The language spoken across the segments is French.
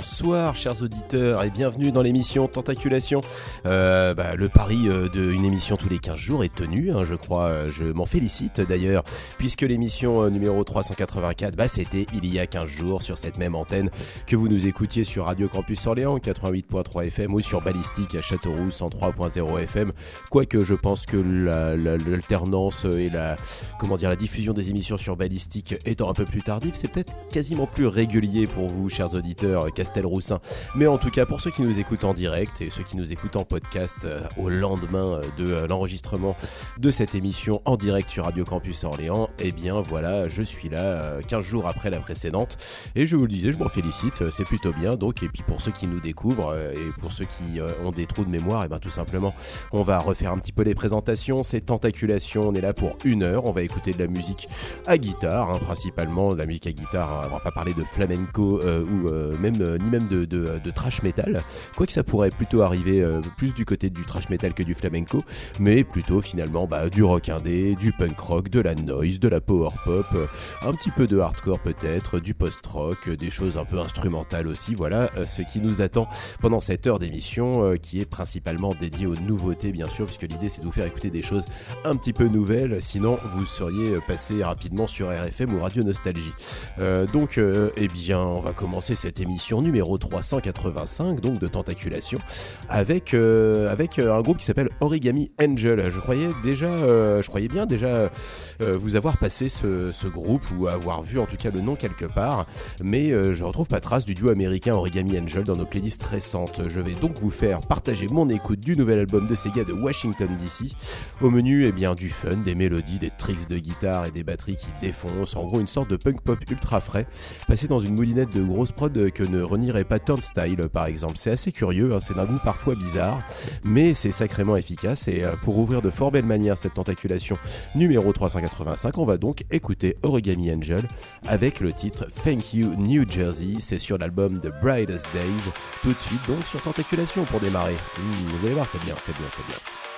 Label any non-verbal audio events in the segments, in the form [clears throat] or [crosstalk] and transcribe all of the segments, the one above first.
bonsoir, chers auditeurs, et bienvenue dans l'émission Tentaculation. Euh, bah, le pari euh, d'une émission tous les 15 jours est tenu, hein, je crois. Je m'en félicite d'ailleurs, puisque l'émission euh, numéro 384, bah, c'était il y a 15 jours sur cette même antenne que vous nous écoutiez sur Radio Campus Orléans 88.3 FM ou sur Ballistique à Châteauroux 103.0 FM. Quoique je pense que l'alternance et la, comment dire, la diffusion des émissions sur Ballistique étant un peu plus tardive, c'est peut-être quasiment plus régulier pour vous, chers auditeurs Castelroussin. Mais en tout cas, pour ceux qui nous écoutent en direct et ceux qui nous écoutent en podcast euh, au lendemain euh, de euh, l'enregistrement de cette émission en direct sur Radio Campus Orléans, eh bien voilà, je suis là 15 jours après la précédente. Et je vous le disais, je m'en félicite, c'est plutôt bien. Donc, et puis pour ceux qui nous découvrent et pour ceux qui ont des trous de mémoire, et eh bien tout simplement, on va refaire un petit peu les présentations. C'est Tentaculation, on est là pour une heure. On va écouter de la musique à guitare, hein, principalement de la musique à guitare. On va pas parler de flamenco euh, ou euh, même euh, ni même de, de, trash metal. Quoique ça pourrait plutôt arriver plus du côté du trash metal que du flamenco, mais plutôt finalement bah, du rock indé, du punk rock, de la noise, de la power pop, un petit peu de hardcore peut-être, du post-rock, des choses un peu instrumentales aussi. Voilà ce qui nous attend pendant cette heure d'émission qui est principalement dédiée aux nouveautés bien sûr, puisque l'idée c'est de vous faire écouter des choses un petit peu nouvelles, sinon vous seriez passé rapidement sur RFM ou Radio Nostalgie. donc eh bien on va commencer cette émission numéro 385 donc de Tentaculation avec, euh, avec euh, un groupe qui s'appelle Origami Angel. Je croyais déjà, euh, je croyais bien déjà vous avoir passé ce, groupe ou avoir vu en tout cas le nom quelque part, mais je retrouve pas trace du duo américain Origami Angel dans nos playlists récentes. Je vais donc vous faire partager mon écoute du nouvel album de Sega de Washington DC. Au menu, eh bien du fun, des mélodies, des tricks de guitare et des batteries qui défoncent. En gros, une sorte de punk pop ultra frais, passé dans une moulinette de grosse prod que ne renierait pas Turnstile par exemple. C'est assez curieux, hein, c'est d'un goût parfois bizarre, mais c'est sacrément efficace. Et euh, pour ouvrir de fort belle manière cette tentaculation numéro 385, on va donc écouter Origami Angel avec le titre Thank You New Jersey. C'est sur l'album The Brightest Days. Tout de suite donc sur tentaculation pour démarrer. Hmm, vous allez voir, c'est bien, c'est bien, c'est bien.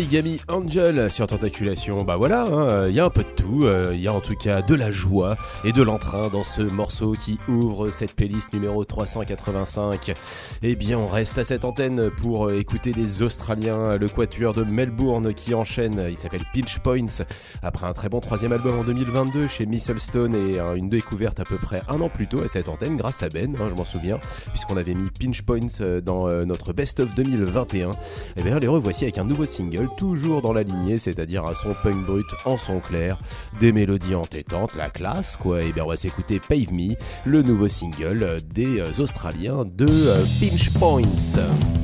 Origami Angel sur Tentaculation. Bah voilà, hein, il y a un peu de Euh, il y a en tout cas de la joie et de l'entrain dans ce morceau qui ouvre cette playlist numéro 385. Eh bien, on reste à cette antenne pour euh, écouter des Australiens, le quatuor de Melbourne qui enchaîne. Il s'appelle Pinch Points. Après un très bon troisième album en 2022 chez Mistlestone et une découverte à peu près un an plus tôt à cette antenne grâce à Ben, hein, je m'en souviens, puisqu'on avait mis Pinch Points euh, dans notre Best of 2021. Eh bien, les revoici avec un nouveau single, toujours dans la lignée, c'est-à-dire un son punk brut en son clair, des mélodies entêtantes, la classe quoi. Et eh bien, on va s'écouter Pave Me, le nouveau single des Australiens de euh, Pinch Points.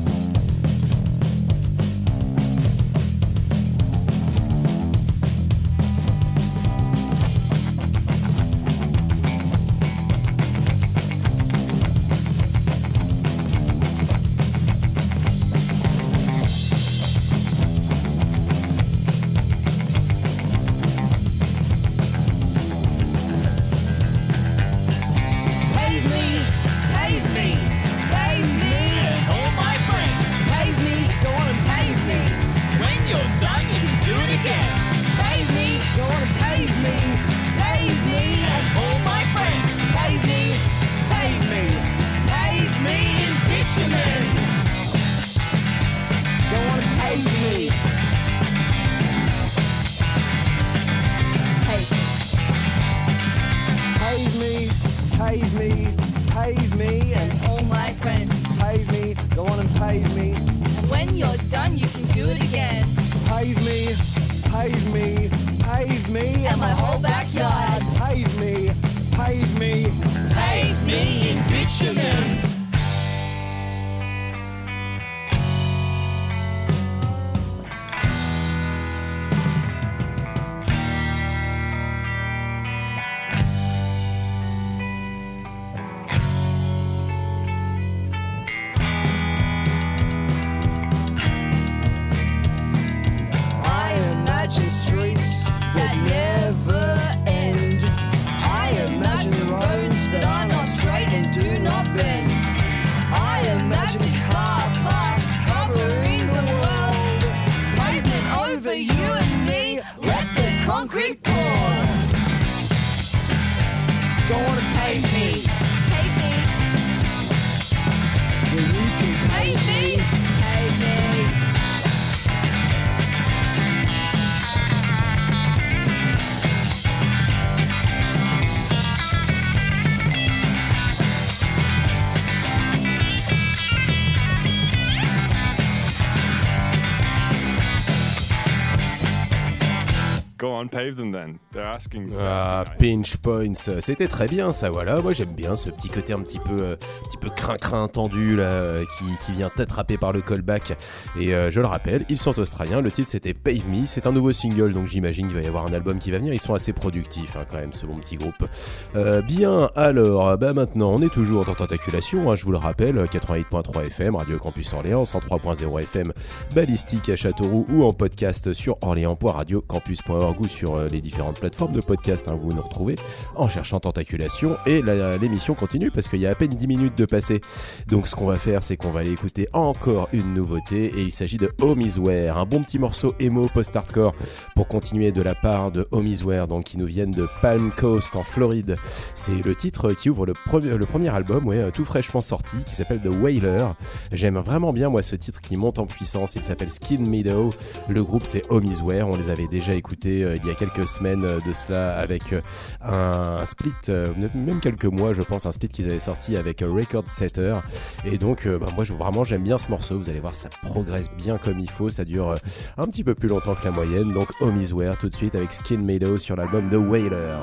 Ah, pinch points, c'était très bien ça, voilà. Moi j'aime bien ce petit côté un petit peu, euh, petit peu crin-crin tendu là, euh, qui, qui vient t'attraper par le callback. Et euh, je le rappelle, ils sont australiens. Le titre c'était Pave Me. C'est un nouveau single, donc j'imagine qu'il va y avoir un album qui va venir. Ils sont assez productifs hein, quand même, ce bon petit groupe. bien, alors, bah maintenant, on est toujours dans Tentaculation. Hein, je vous le rappelle, 88.3 FM, Radio Campus Orléans, 103.0 FM, Balistique à Châteauroux ou en podcast sur orléans.radiocampus.org sur les différentes plateformes de podcast. Hein, vous nous retrouvez en cherchant Tentaculation et l'émission continue parce qu'il y a à peine 10 minutes de passé. Donc ce qu'on va faire, c'est qu'on va aller écouter encore une nouveauté et il s'agit de Home un bon petit morceau emo post-hardcore pour continuer de la part de Home donc qui nous viennent de Palm Coast en Floride. C'est le titre qui ouvre le premier, le premier album, ouais, tout fraîchement sorti, qui s'appelle The Wailer. J'aime vraiment bien moi ce titre qui monte en puissance. Il s'appelle Skin Meadow. Le groupe c'est Home On les avait déjà écoutés euh, il y a quelques semaines euh, de cela avec euh, un, split, même quelques mois je pense, un split qu'ils avaient sorti avec Record Setter. Et donc bah, moi je, vraiment j'aime bien ce morceau. Vous allez voir ça progresse bien comme il faut. Ça dure un petit peu plus longtemps que la moyenne. Donc Home tout de suite avec Skin Meadow sur l'album The Wailer.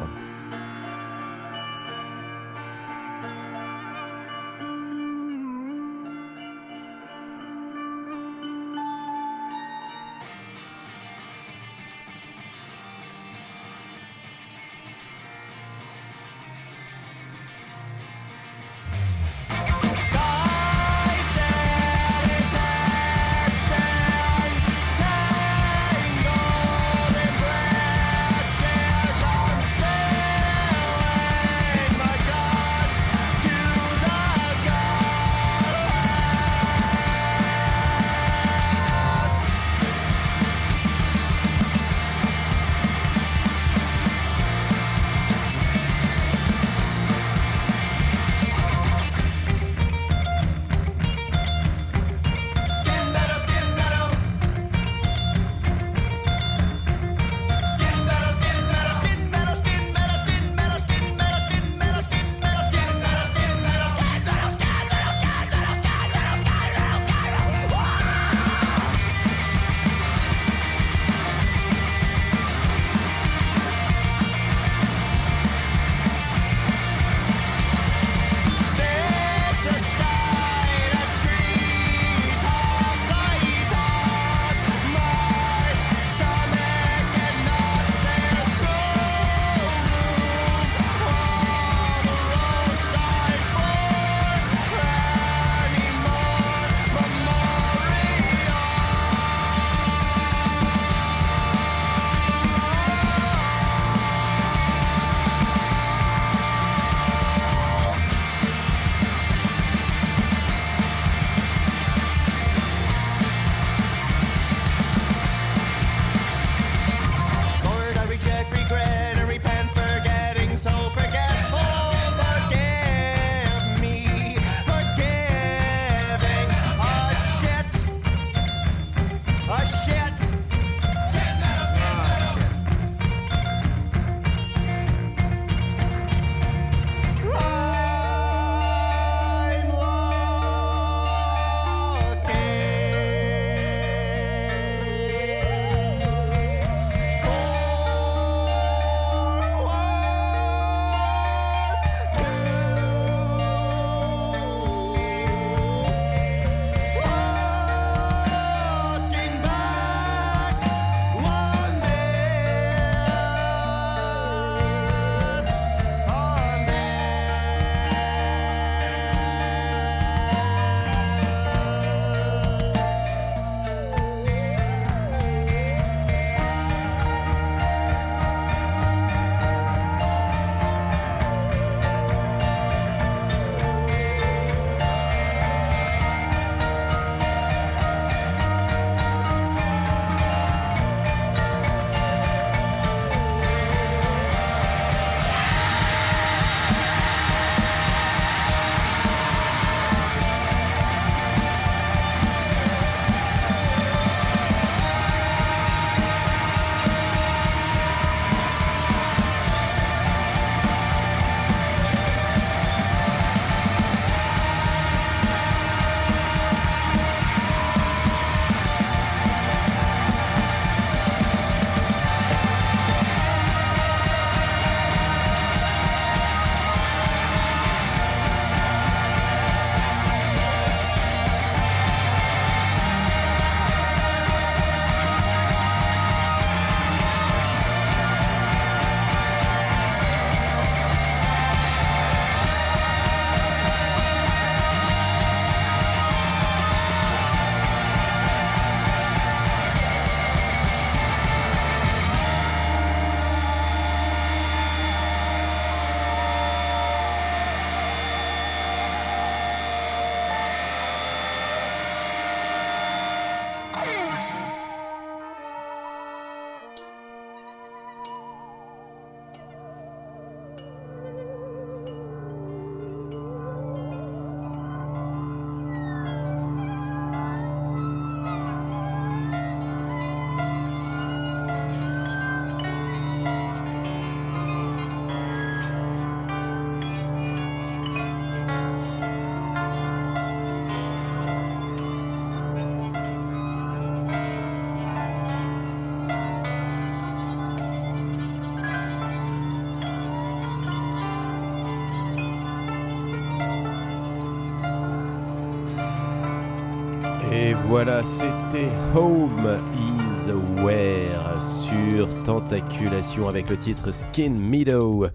Voilà, c'était Home is Where sur Tentaculation avec le titre Skin Meadow.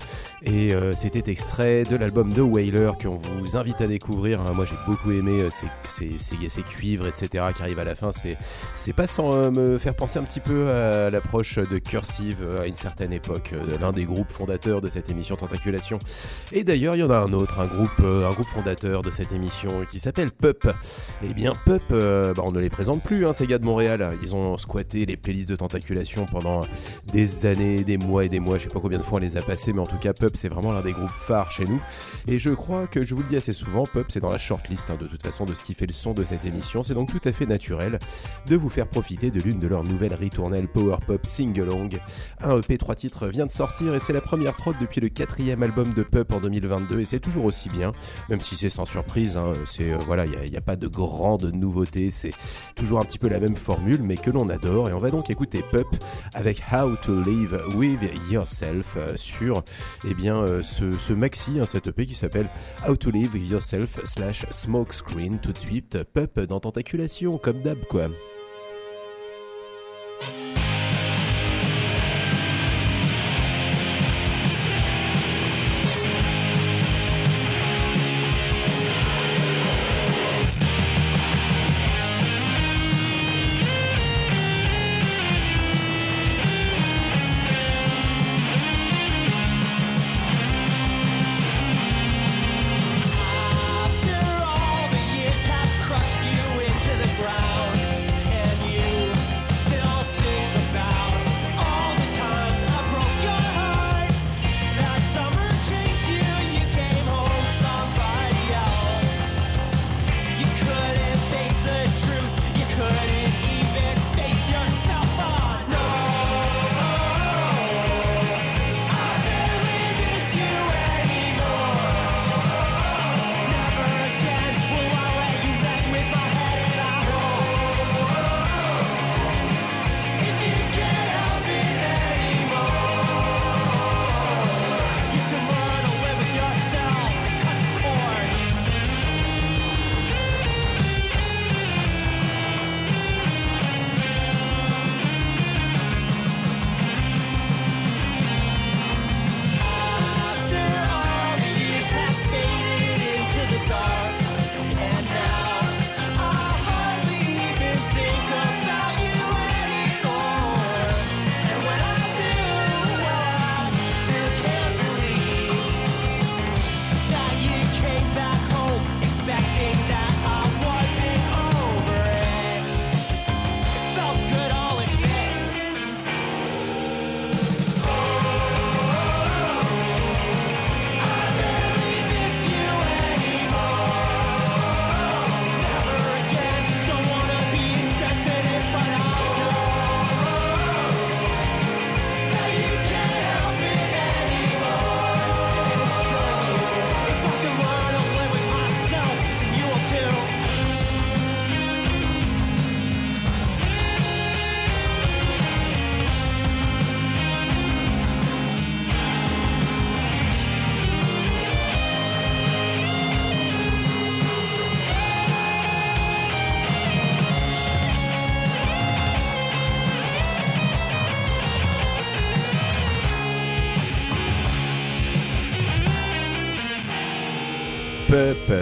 Et euh, c'était extrait de l'album de Whaler qu'on vous invite à découvrir. Hein. Moi j'ai beaucoup aimé euh, ces, cuivres, etc. qui arrivent à la fin. C'est pas sans euh, me faire penser un petit peu à l'approche de Cursive à une certaine époque, l'un des groupes fondateurs de cette émission Tentaculation. Et d'ailleurs, il y en a un autre, un groupe, un groupe fondateur de cette émission qui s'appelle Pup. Et eh bien, Pup, bah, on ne les présente plus, hein, ces gars de Montréal. Ils ont squatté les playlists de Tentaculation pendant des années, des mois et des mois. Je sais pas combien de fois on les a passés, mais en tout cas, Pup, c'est vraiment l'un des groupes phares chez nous. Et je crois que je vous le dis assez souvent, Pup, c'est dans la shortlist hein, de toute façon de ce qui fait le son de cette émission. C'est donc tout à fait naturel de vous faire profiter de l'une de leurs nouvelles ritournelles Power Pop Singalong. Un EP 3 titres vient de sortir et c'est la première prod depuis le quatrième album de Pup en 2022 et c'est toujours aussi bien, même si c'est sans surprise. Hein, c'est euh, voilà, il n'y a, pas de grande nouveauté, c'est toujours un petit peu la même formule, mais que l'on adore. Et on va donc écouter Pup avec How to Live with Yourself euh, sur eh bien, euh, ce, maxi, hein, cet EP qui s'appelle How to Live Yourself slash Smokescreen. Tout de suite, Pup dans Tentaculation, comme d'hab quoi.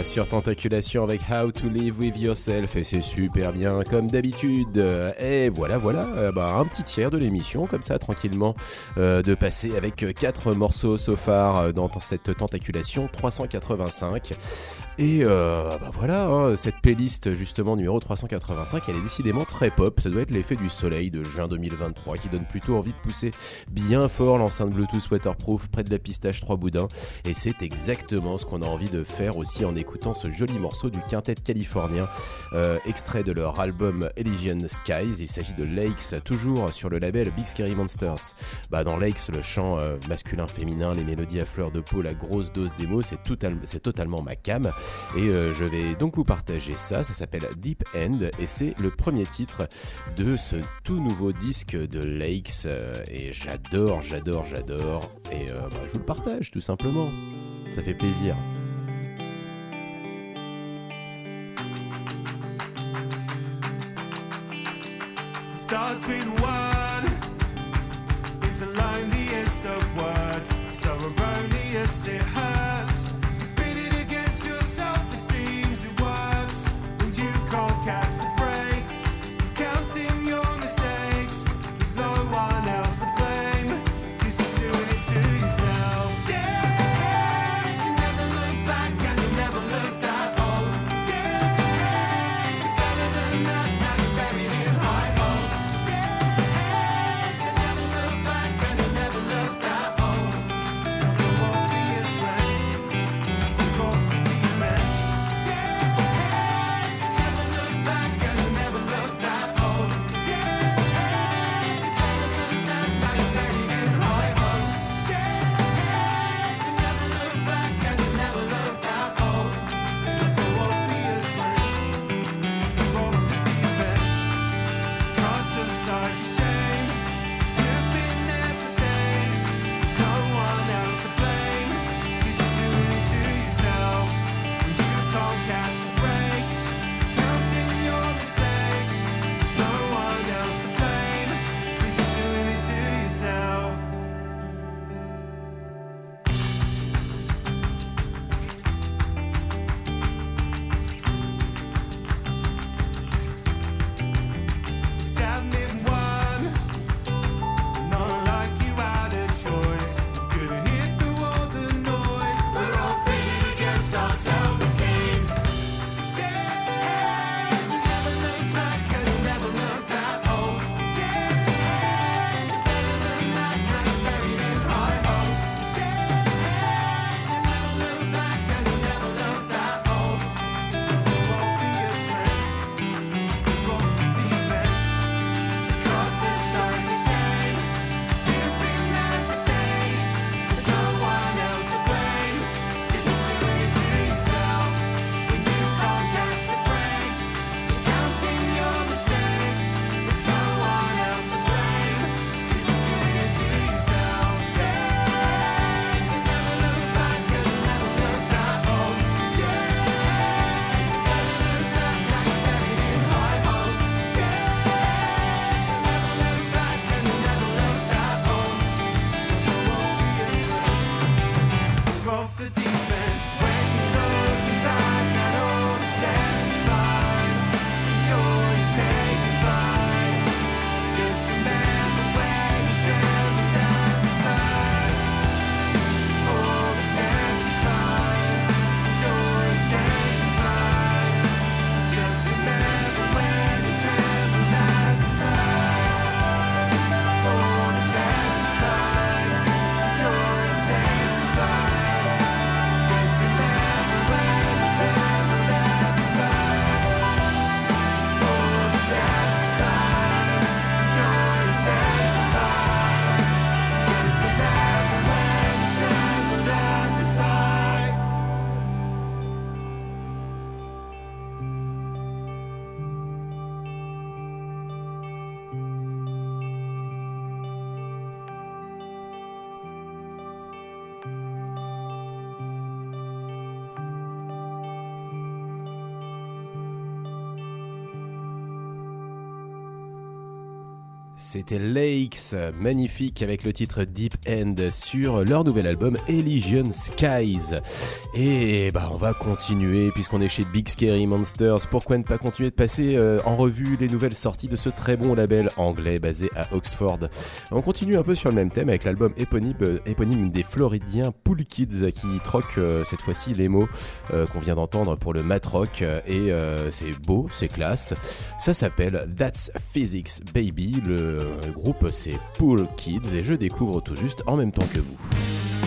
Sur Tentaculation avec How to Live with Yourself et c'est super bien comme d'habitude. Et voilà, voilà, euh, bah, un petit tiers de l'émission comme ça tranquillement euh, de passer avec quatre morceaux so far euh, dans cette Tentaculation 385. Et bah voilà, hein, cette playlist justement numéro 385, elle est décidément très pop. Ça doit être l'effet du soleil de juin 2023 qui donne plutôt envie de pousser bien fort l'enceinte Bluetooth waterproof près de la pistache 3 boudins. Et c'est exactement ce qu'on a envie de faire aussi en écoutant ce joli morceau du quintet californien, euh, extrait de leur album Elysian Skies. Il s'agit de Lakes, toujours sur le label Big Scary Monsters. Bah, dans Lakes, le chant euh, masculin-féminin, les mélodies à fleurs de peau, la grosse dose d'émo, c'est totalement ma cam. Et euh, je vais donc vous partager ça, ça s'appelle Deep End et c'est le premier titre de ce tout nouveau disque de Lakes et j'adore, j'adore, j'adore et bah, je vous le partage tout simplement. Ça fait plaisir. starts with one. It's a lightning. C'était Lakes, magnifique avec le titre Deep End sur leur nouvel album Elysian Skies. Et bah on va continuer puisqu'on est chez Big Scary Monsters. Pourquoi ne pas continuer de passer euh, en revue les nouvelles sorties de ce très bon label anglais basé à Oxford? On continue un peu sur le même thème avec l'album éponyme, euh, des Floridiens Pool Kids qui troquent euh, cette fois-ci les mots qu'on vient d'entendre pour le mat rock et c'est beau, c'est classe. Ça s'appelle That's Physics Baby. Le le groupe c'est Pool Kids et je découvre tout juste en même temps que vous.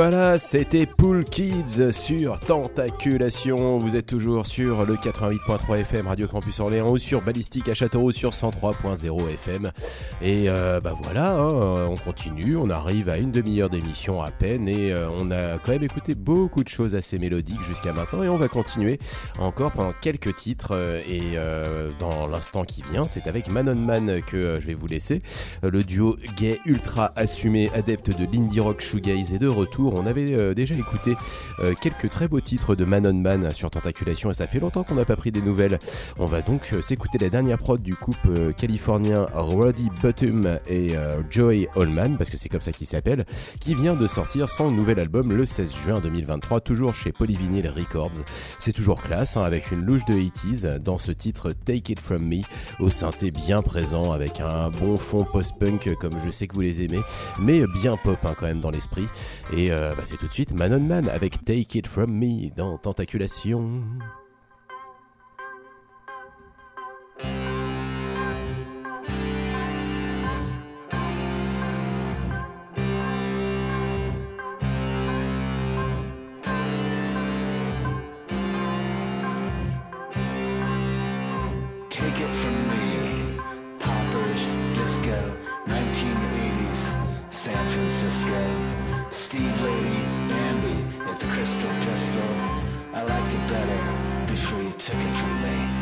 Et c'était Pool Kids sur Tentaculation. Vous êtes toujours sur le 88.3 FM Radio Campus Orléans ou sur Ballistique à Châteauroux sur 103.0 FM. Et euh, bah voilà, hein, on continue, on arrive à une demi-heure d'émission à peine et euh, on a quand même écouté beaucoup de choses assez mélodiques jusqu'à maintenant et on va continuer encore pendant quelques titres euh, et dans l'instant qui vient, c'est avec Manon Man que je vais vous laisser. Le duo gay ultra assumé, adepte de l'indie rock shoegaze de retour. On avait euh, déjà écouté euh, quelques très beaux titres de Man on Man sur Tentaculation et ça fait longtemps qu'on n'a pas pris des nouvelles. On va donc euh, s'écouter la dernière prod du couple californien Roddy Bottom et Joey Allman, parce que c'est comme ça qu'il s'appelle, qui vient de sortir son nouvel album le 16 juin 2023, toujours chez Polyvinyl Records. C'est toujours classe, hein, avec une louche de 80s dans ce titre Take It From Me, au synthé bien présent, avec un bon fond post-punk comme je sais que vous les aimez, mais bien pop hein, quand même dans l'esprit. Et euh, bah, c'est tout de suite Manon Man avec Take It From Me dans Tentaculation. the crystal pistol. I liked it better before you took it from me.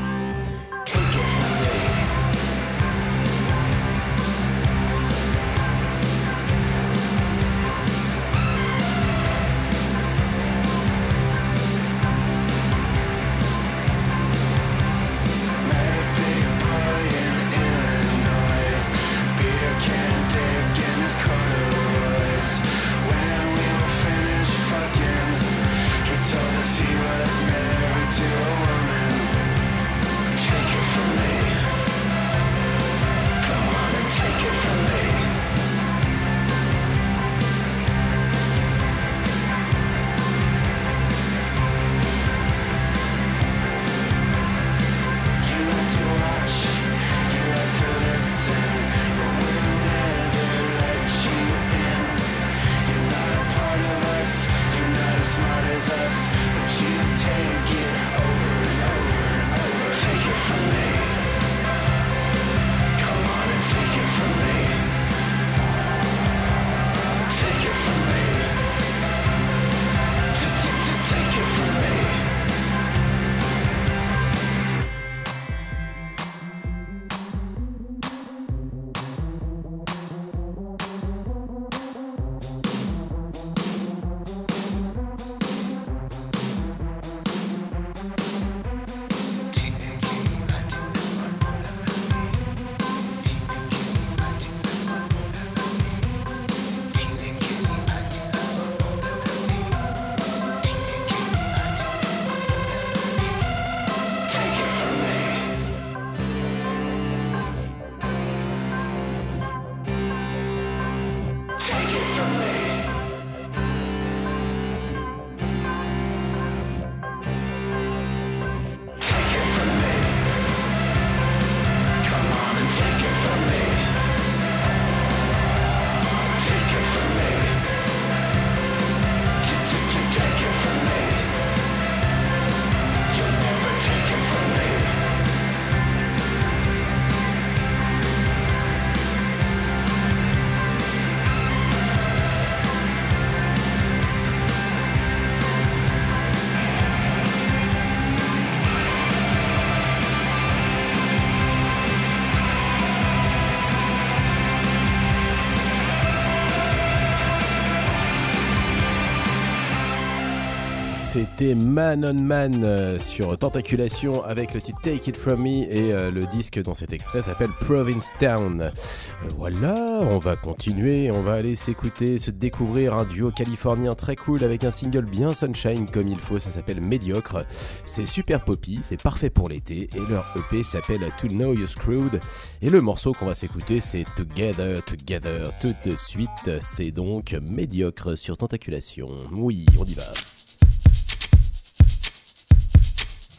C'était Man on Man euh, sur Tentaculation avec le titre Take It From Me et euh, le disque dans cet extrait s'appelle Provincetown. Euh, voilà, on va continuer, on va aller s'écouter, se découvrir un duo californien très cool avec un single bien sunshine comme il faut, ça s'appelle Médiocre. C'est super poppy, c'est parfait pour l'été et leur EP s'appelle To Know You Screwed et le morceau qu'on va s'écouter c'est Together, Together, tout de suite, c'est donc Médiocre sur Tentaculation. Oui, on y va.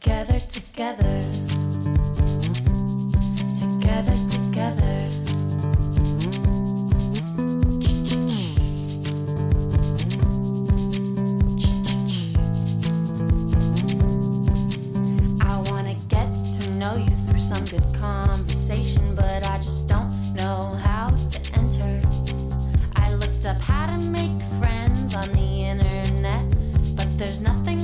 together, together, together, together. I wanna get to know you through some good conversation, but I just don't know how to enter. I looked up how to make friends on the internet, but there's nothing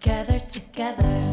together, together.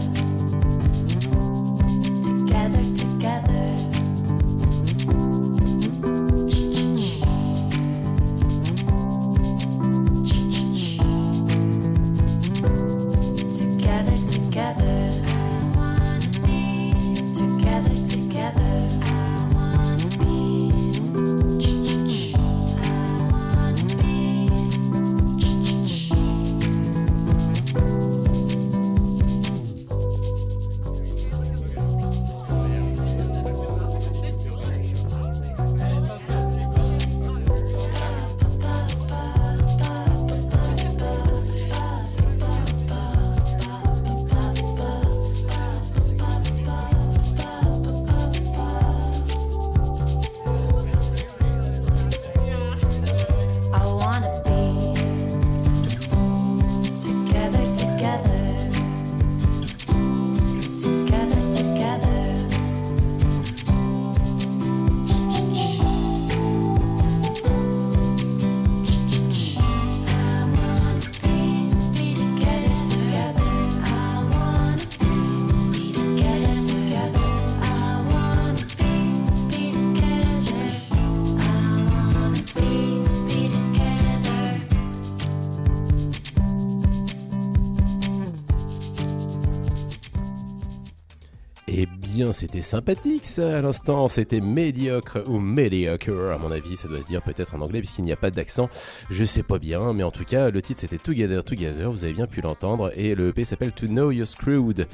basit. Sympathique ça à l'instant, c'était médiocre ou mediocre à mon avis, ça doit se dire peut-être en anglais puisqu'il n'y a pas d'accent, je sais pas bien, mais en tout cas le titre c'était Together Together, vous avez bien pu l'entendre, et le EP s'appelle To Know You're Screwed,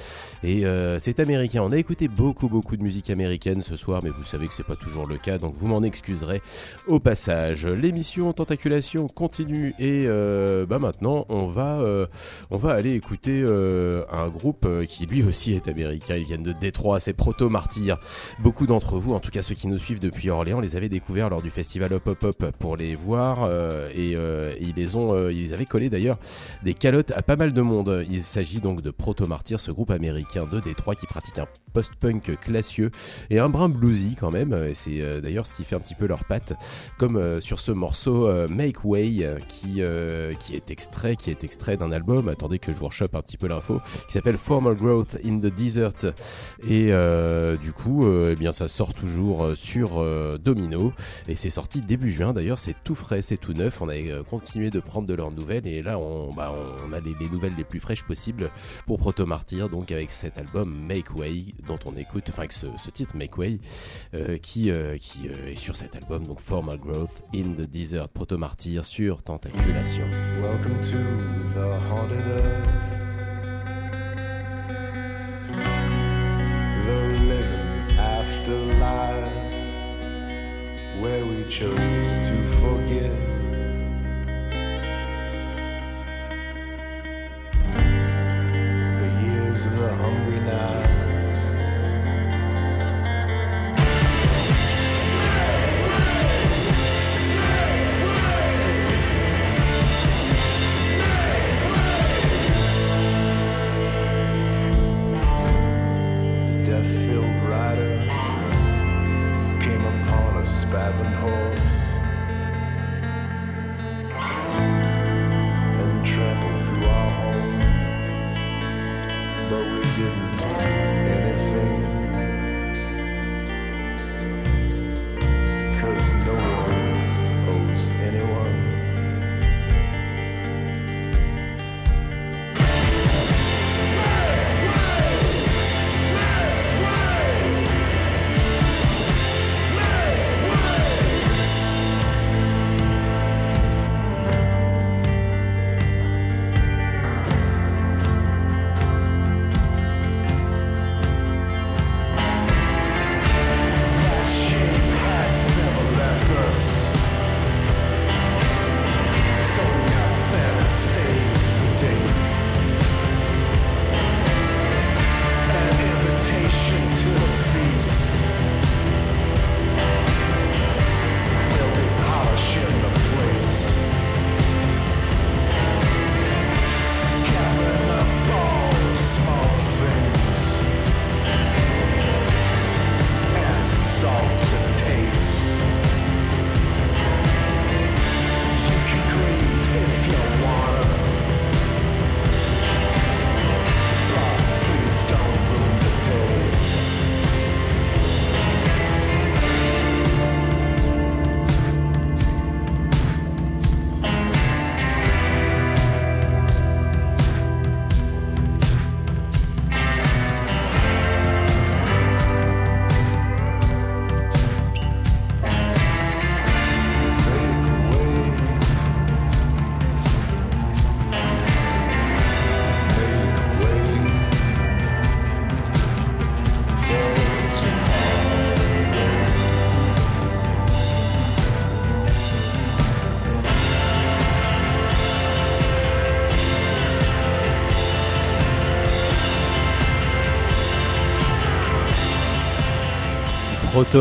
et euh, c'est américain, on a écouté beaucoup beaucoup de musique américaine ce soir, mais vous savez que c'est pas toujours le cas, donc vous m'en excuserez au passage. L'émission Tentaculation continue, et euh, bah maintenant on va, euh, on va aller écouter un groupe qui lui aussi est américain, ils viennent de Détroit, c'est Proto Martyr. Beaucoup d'entre vous, en tout cas ceux qui nous suivent depuis Orléans, les avaient découverts lors du festival Hop Hop Hop pour les voir euh, et, euh, ils les ont, euh, ils avaient collé d'ailleurs des calottes à pas mal de monde. Il s'agit donc de Proto Martyr, ce groupe américain de Détroit qui pratique un post-punk classieux et un brin bluesy quand même. C'est d'ailleurs ce qui fait un petit peu leur patte, comme sur ce morceau Make Way qui qui est extrait, qui est extrait d'un album. Attendez que je vous rechoppe un petit peu l'info, qui s'appelle Formal Growth in the Desert et euh, du coup, euh, eh bien, ça sort toujours euh, sur Domino et c'est sorti début juin. D'ailleurs, c'est tout frais, c'est tout neuf. On a continué de prendre de leurs nouvelles et là, on, bah, a les, nouvelles les plus fraîches possibles pour Proto Martyr. Donc, avec cet album Make Way dont on écoute, enfin, avec ce, titre Make Way qui, est sur cet album, donc Formal Growth in the Desert, Proto Martyr sur Tentaculation. Welcome to the. Afterlife where we chose to forget. The years of the hungry night. Bavenhorse and trampled through our home, but we didn't.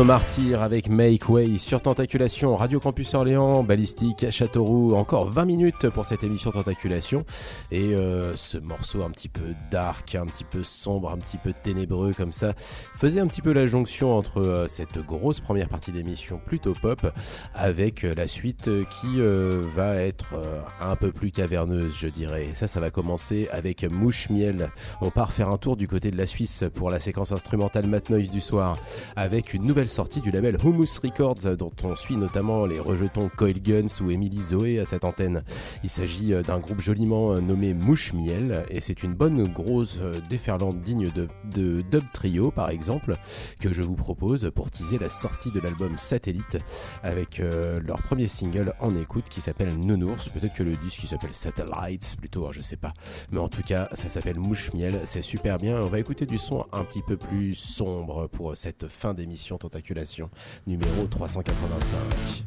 Martyr avec Make Way sur Tentaculation, Radio Campus Orléans, Ballistique, Châteauroux, encore 20 minutes pour cette émission Tentaculation. Et euh, ce morceau un petit peu dark, un petit peu sombre, un petit peu ténébreux comme ça, faisait un petit peu la jonction entre euh, cette grosse première partie d'émission plutôt pop avec euh, la suite qui va être un peu plus caverneuse, je dirais. Ça, ça va commencer avec Mouche Miel. On part faire un tour du côté de la Suisse pour la séquence instrumentale Mat Noise du soir avec une nouvelle sortie du label Humus Records dont on suit notamment les rejetons Coil Guns ou Emily Zoé à cette antenne. Il s'agit euh, d'un groupe joliment euh, nommé Mouche Miel et c'est une bonne grosse euh, déferlante digne de, Dub Trio par exemple que je vous propose pour teaser la sortie de l'album Satellite avec leur premier single en écoute qui s'appelle Nounours. Peut-être que le disque s'appelle Satellites plutôt, hein, je sais pas. Mais en tout cas, ça s'appelle Mouche Miel, c'est super bien. On va écouter du son un petit peu plus sombre pour cette fin d'émission Tentaculation numéro 385.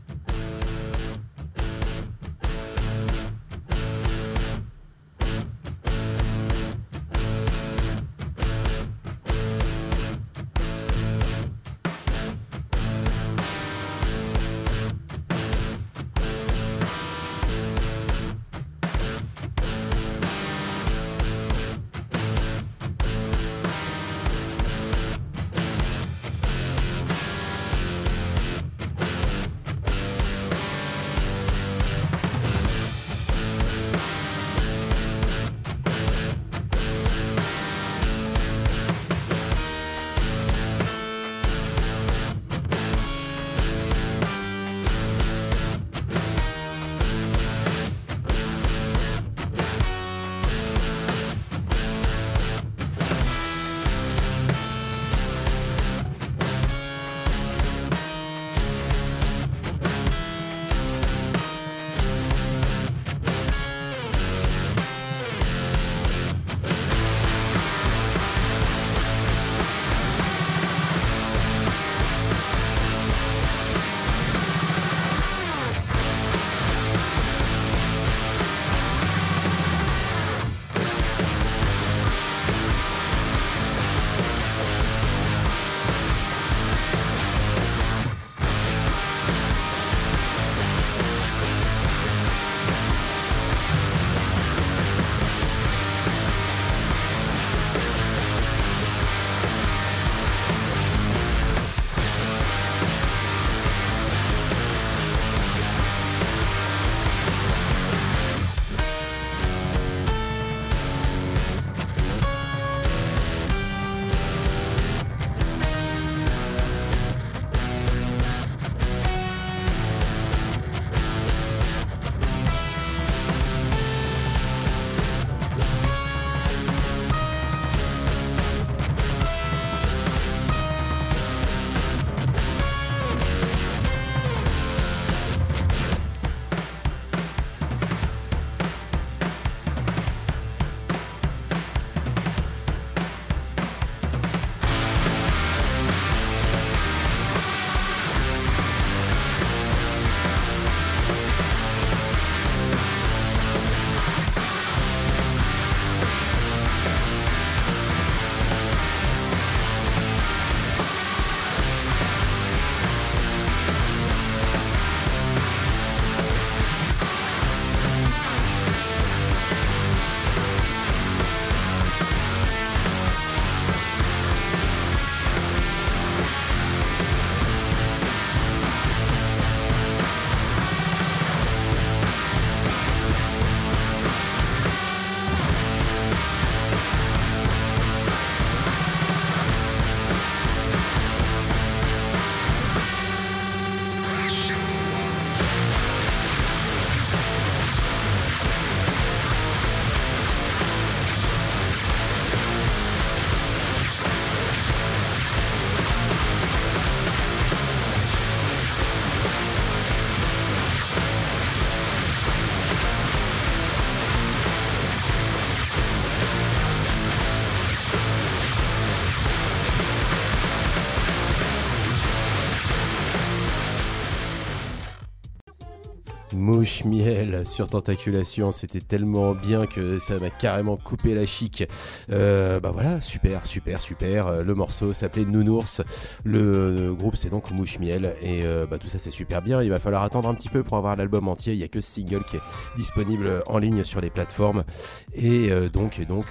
Mouche miel sur Tentaculation, c'était tellement bien que ça m'a carrément coupé la chic. Euh, bah voilà, super, super, super. Le morceau s'appelait Nounours. Le, groupe c'est donc Mouche miel et euh, bah tout ça c'est super bien. Il va falloir attendre un petit peu pour avoir l'album entier. Il y a que ce single qui est disponible en ligne sur les plateformes et euh, donc donc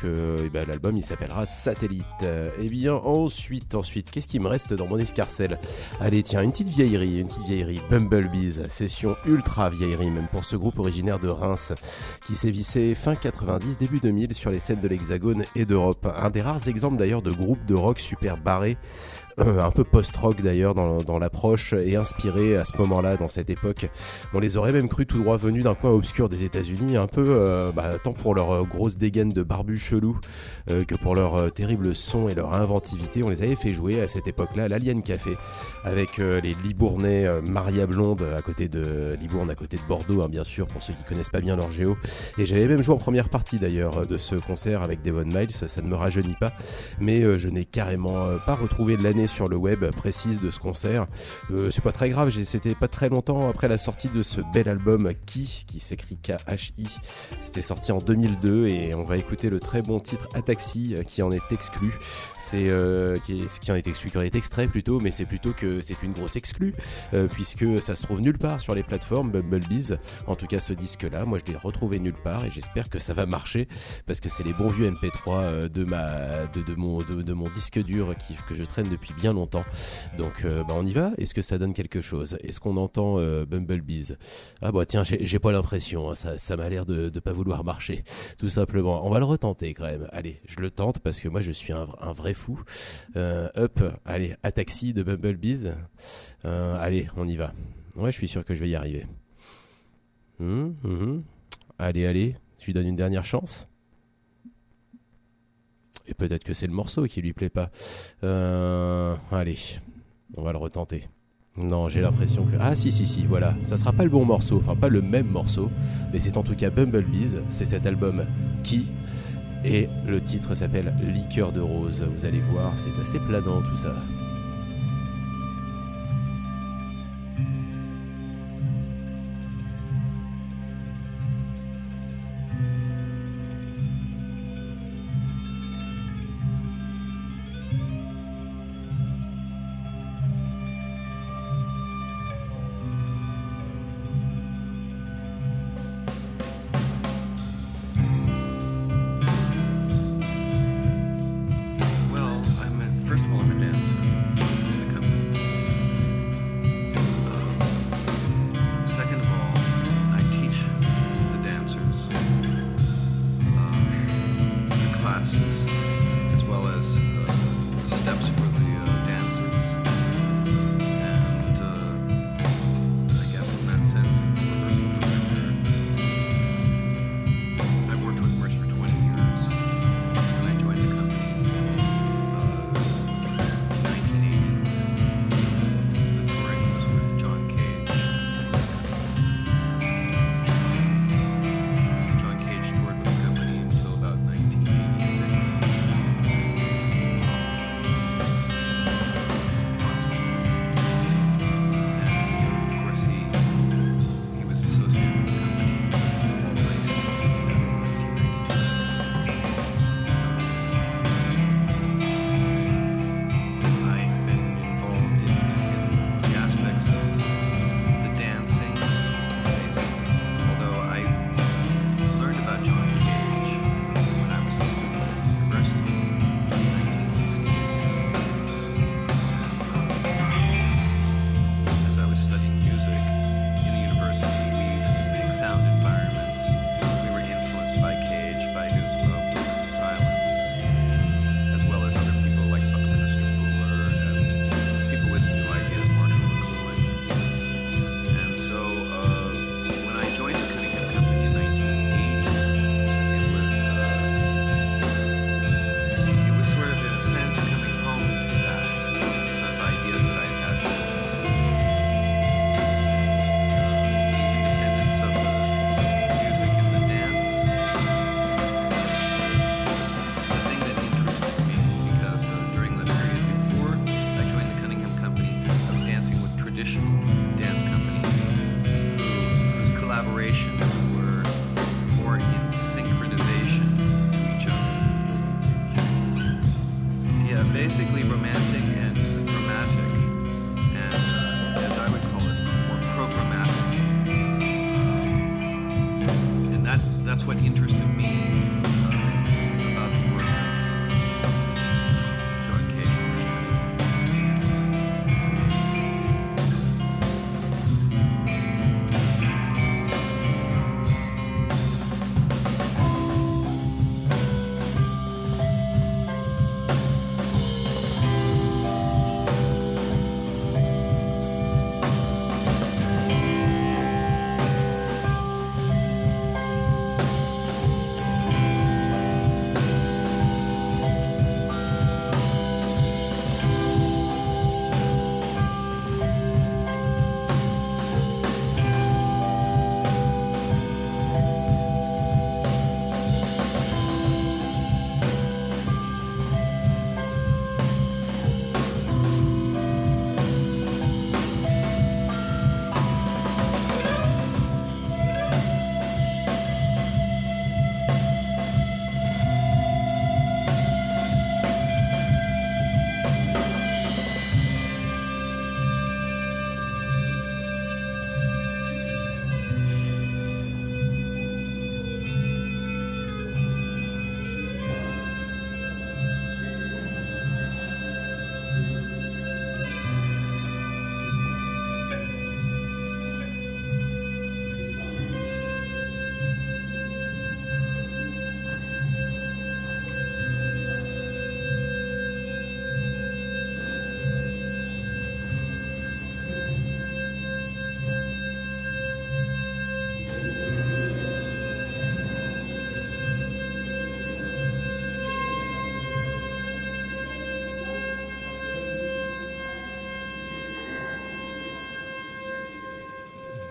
bah, l'album il s'appellera Satellite. Et bien ensuite ensuite qu'est-ce qui me reste dans mon escarcelle? Allez tiens une petite vieillerie, une petite vieillerie. Bumblebees, session ultra vieillerie même pour ce groupe originaire de Reims qui sévissait fin 90, début 2000 sur les scènes de l'Hexagone et d'Europe. Un des rares exemples d'ailleurs de groupes de rock super barrés euh, un peu post-rock d'ailleurs dans, l'approche et inspiré à ce moment-là, dans cette époque. On les aurait même cru tout droit venus d'un coin obscur des États-Unis, un peu euh, bah, tant pour leur euh, grosse dégaine de barbu chelou que pour leur terrible son et leur inventivité. On les avait fait jouer à cette époque-là à l'Alien Café avec les Libournais Maria Blonde à côté de Libourne, à côté de Bordeaux, hein, bien sûr, pour ceux qui connaissent pas bien leur géo. Et j'avais même joué en première partie d'ailleurs de ce concert avec Devon Miles. Ça ne me rajeunit pas, mais je n'ai carrément pas retrouvé l'année sur le web précise de ce concert. Euh, c'est pas très grave, c'était pas très longtemps après la sortie de ce bel album Qui, qui s'écrit K-H-I. C'était sorti en 2002 et on va écouter le très bon titre Ataxi euh, qui en est exclu. C'est euh, qui, en est exclu, qui en est extrait plutôt, mais c'est plutôt que c'est une grosse exclue puisque ça se trouve nulle part sur les plateformes Bumblebees. En tout cas, ce disque-là, moi je l'ai retrouvé nulle part et j'espère que ça va marcher parce que c'est les bons vieux MP3 de ma de, de mon de, mon disque dur qui, que je traîne depuis bien longtemps. Donc euh, bah, on y va. Est-ce que ça donne quelque chose? Est-ce qu'on entend euh, Bumblebees? Ah bah tiens, j'ai pas l'impression. Hein. Ça, m'a l'air de, de pas vouloir marcher, tout simplement. On va le retenter quand même. Allez, je le tente parce que moi je suis un, vrai fou. Euh, up, allez, à taxi de Bumblebees. allez, on y va. Ouais, je suis sûr que je vais y arriver. Hum, hum, hum. Allez, allez, je lui donne une dernière chance? Et peut-être que c'est le morceau qui lui plaît pas. Euh, allez, on va le retenter. Non, j'ai l'impression que... Ah si, si, si, voilà. Ça sera pas le bon morceau, enfin pas le même morceau, mais c'est en tout cas Bumblebees, c'est cet album qui... Et le titre s'appelle Liqueur de rose. Vous allez voir, c'est assez planant tout ça.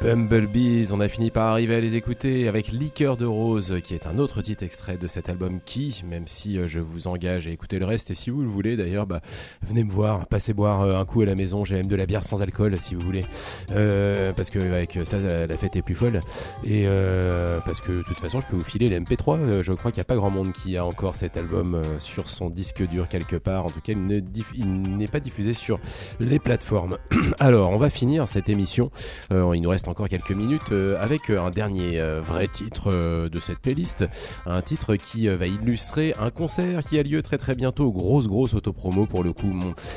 Bumblebees, on a fini par arriver à les écouter avec Liqueur de Rose, qui est un autre titre extrait de cet album qui, même si euh, je vous engage à écouter le reste, et si vous le voulez d'ailleurs, bah, venez me voir, passez boire euh, un coup à la maison, j'ai même de la bière sans alcool si vous voulez, euh, parce que avec ça la, fête est plus folle, et parce que de toute façon je peux vous filer l'MP3, euh, je crois qu'il n'y a pas grand monde qui a encore cet album sur son disque dur quelque part, en tout cas il n'est pas diffusé sur les plateformes. [clears throat] Alors on va finir cette émission, il nous reste encore quelques minutes avec un dernier vrai titre de cette playlist, un titre qui euh, va illustrer un concert qui a lieu très très bientôt, grosse grosse autopromo pour le coup.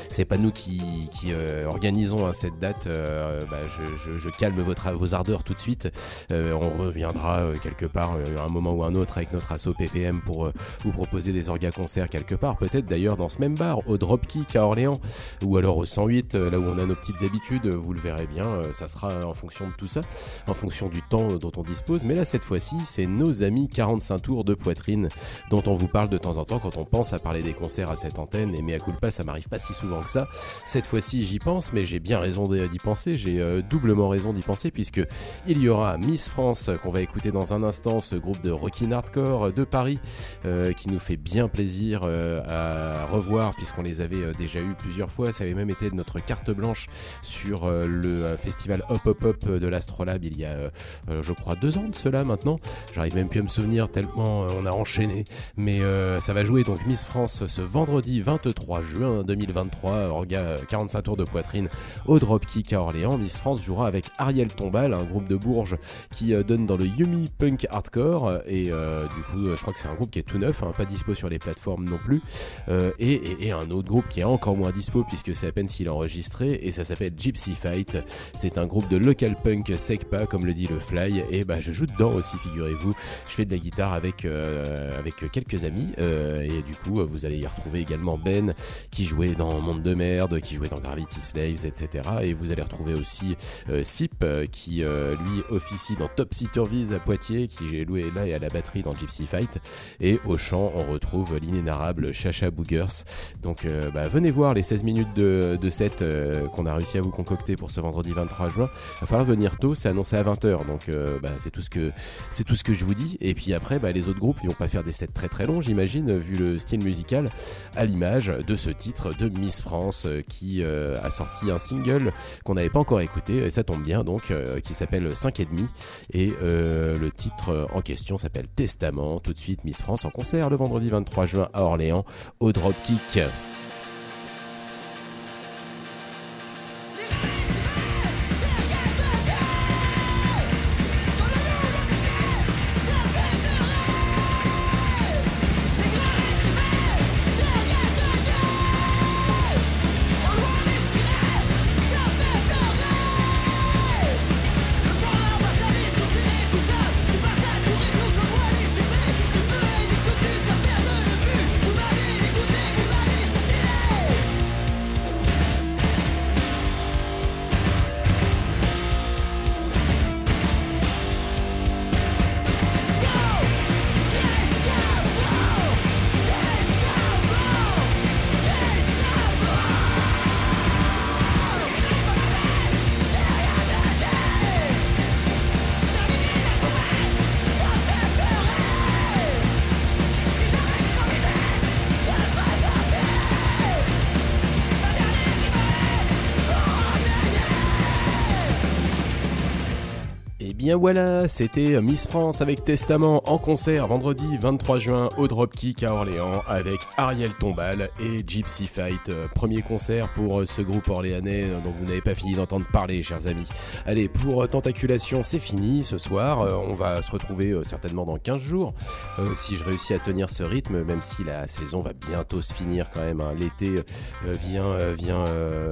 C'est pas nous qui, euh, organisons hein, cette date, euh, bah, je, calme vos ardeurs tout de suite. On reviendra quelque part à un moment ou un autre avec notre asso PPM pour vous proposer des orgas concerts quelque part, peut-être d'ailleurs dans ce même bar, au Dropkick à Orléans, ou alors au 108, euh, là où on a nos petites habitudes, vous le verrez bien, ça sera en fonction de tout ça, en fonction du temps dont on dispose. Mais là, cette fois-ci, c'est nos amis 45 tours de poitrine dont on vous parle de temps en temps quand on pense à parler des concerts à cette antenne. Et mea culpa, ça m'arrive pas si souvent que ça. Cette fois-ci, j'y pense, mais j'ai bien raison d'y penser. J'ai euh, doublement raison d'y penser puisque il y aura Miss France qu'on va écouter dans un instant, ce groupe de rockin' hardcore de Paris euh, qui nous fait bien plaisir euh, à revoir puisqu'on les avait euh, déjà eu plusieurs fois. Ça avait même été notre carte blanche sur euh, le euh, festival Hop Hop Hop de l'Astrolabe il y a, euh, euh, je crois, deux ans de cela maintenant. J'arrive même plus à me souvenir tellement euh, on a enchaîné. Mais euh, ça va jouer donc Miss France ce vendredi 23 juin 2023, orga euh, 45 tours de poitrine au Dropkick à Orléans. Miss France jouera avec Ariel Tombal, un groupe de Bourges qui euh, donne dans le Yumi Punk Hardcore. Et euh, du coup, euh, je crois que c'est un groupe qui est tout neuf, hein, pas dispo sur les plateformes non plus. Euh, et, un autre groupe qui est encore moins dispo puisque c'est à peine s'il est enregistré et ça s'appelle Gypsy Fight. C'est un groupe de local punk secpa comme le dit le Fly et bah je joue dedans aussi figurez-vous. Je fais de la euh, avec quelques amis euh, et du coup vous allez y retrouver également Ben qui jouait dans Monde de merde, qui jouait dans Gravity Slaves, etc. Et vous allez retrouver aussi euh, Sip qui lui officie dans Topsy Turvies à Poitiers, qui est loué là et à la batterie dans Gypsy Fight. Et au chant, on retrouve l'inénarrable Chacha Boogers. Donc bah, venez voir les 16 minutes de, de set qu'on a réussi à vous concocter pour ce vendredi 23 juin. Il va falloir venir tôt, c'est annoncé à 20h, donc bah, c'est tout ce que c'est tout ce que je vous dis. Et puis après, bah, les autres groupes, ils vont pas faire des sets très très longs, j'imagine, vu le style musical, à l'image de ce titre de Miss France euh, qui euh, a sorti un single qu'on n'avait pas encore écouté, et ça tombe bien donc, euh, qui s'appelle 5 et demi. Et le titre en question s'appelle Testament. Tout de suite, Miss France en concert le vendredi 23 juin à Orléans au Dropkick. Bien c'était Miss France avec Testament en concert vendredi 23 juin au Dropkick à Orléans avec Ariel Tombal et Gypsy Fight. Euh, Premier concert pour euh, ce groupe orléanais euh, dont vous n'avez pas fini d'entendre parler, chers amis. Allez, pour Tentaculation, c'est fini ce soir. On va se retrouver certainement dans 15 jours. Si je réussis à tenir ce rythme, même si la saison va bientôt se finir quand même. hein. L'été vient, vient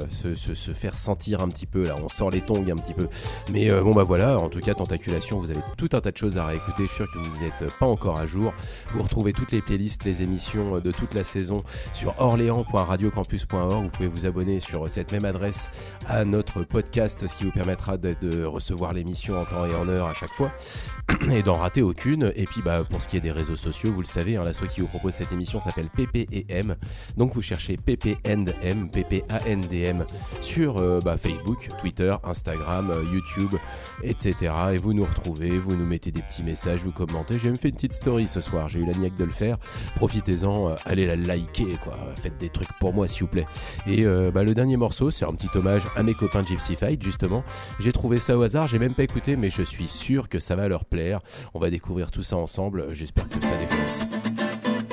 se, se- faire sentir un petit peu là. On sort les tongs un petit peu. Mais bon bah voilà, en tout cas Tentaculation, vous avez tout un tas de choses à réécouter. Je suis sûr que vous n'êtes pas encore à jour. Vous retrouvez toutes les playlists, les émissions euh, de toute la saison sur orléans.radiocampus.org. Vous pouvez vous abonner sur cette même adresse à notre podcast, ce qui vous permettra de, recevoir l'émission en temps et en heure à chaque fois [clears throat] et d'en rater aucune. Et puis bah pour ce qui est des réseaux sociaux, vous le savez, hein, l'asso qui vous propose cette émission s'appelle PPM. Donc vous cherchez PPNDM, PPANDM sur euh, bah, Facebook, Twitter, Instagram, euh, YouTube, etc. Et vous nous retrouvez, vous nous mettez des petits messages, vous commentez. J'ai même fait une petite story ce soir, j'ai eu la niaque de le faire. Profitez-en, euh, allez la liker, quoi. Faites des trucs pour moi, s'il vous plaît. Et euh, bah, le dernier morceau, c'est un petit hommage à mes copains de Gypsy Fight, justement. J'ai trouvé ça au hasard, j'ai même pas écouté, mais je suis sûr que ça va leur plaire. On va découvrir tout ça ensemble, j'espère que ça défonce.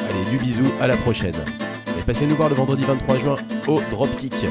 Allez, du bisou, à la prochaine. Et passez nous voir le vendredi 23 juin au Dropkick.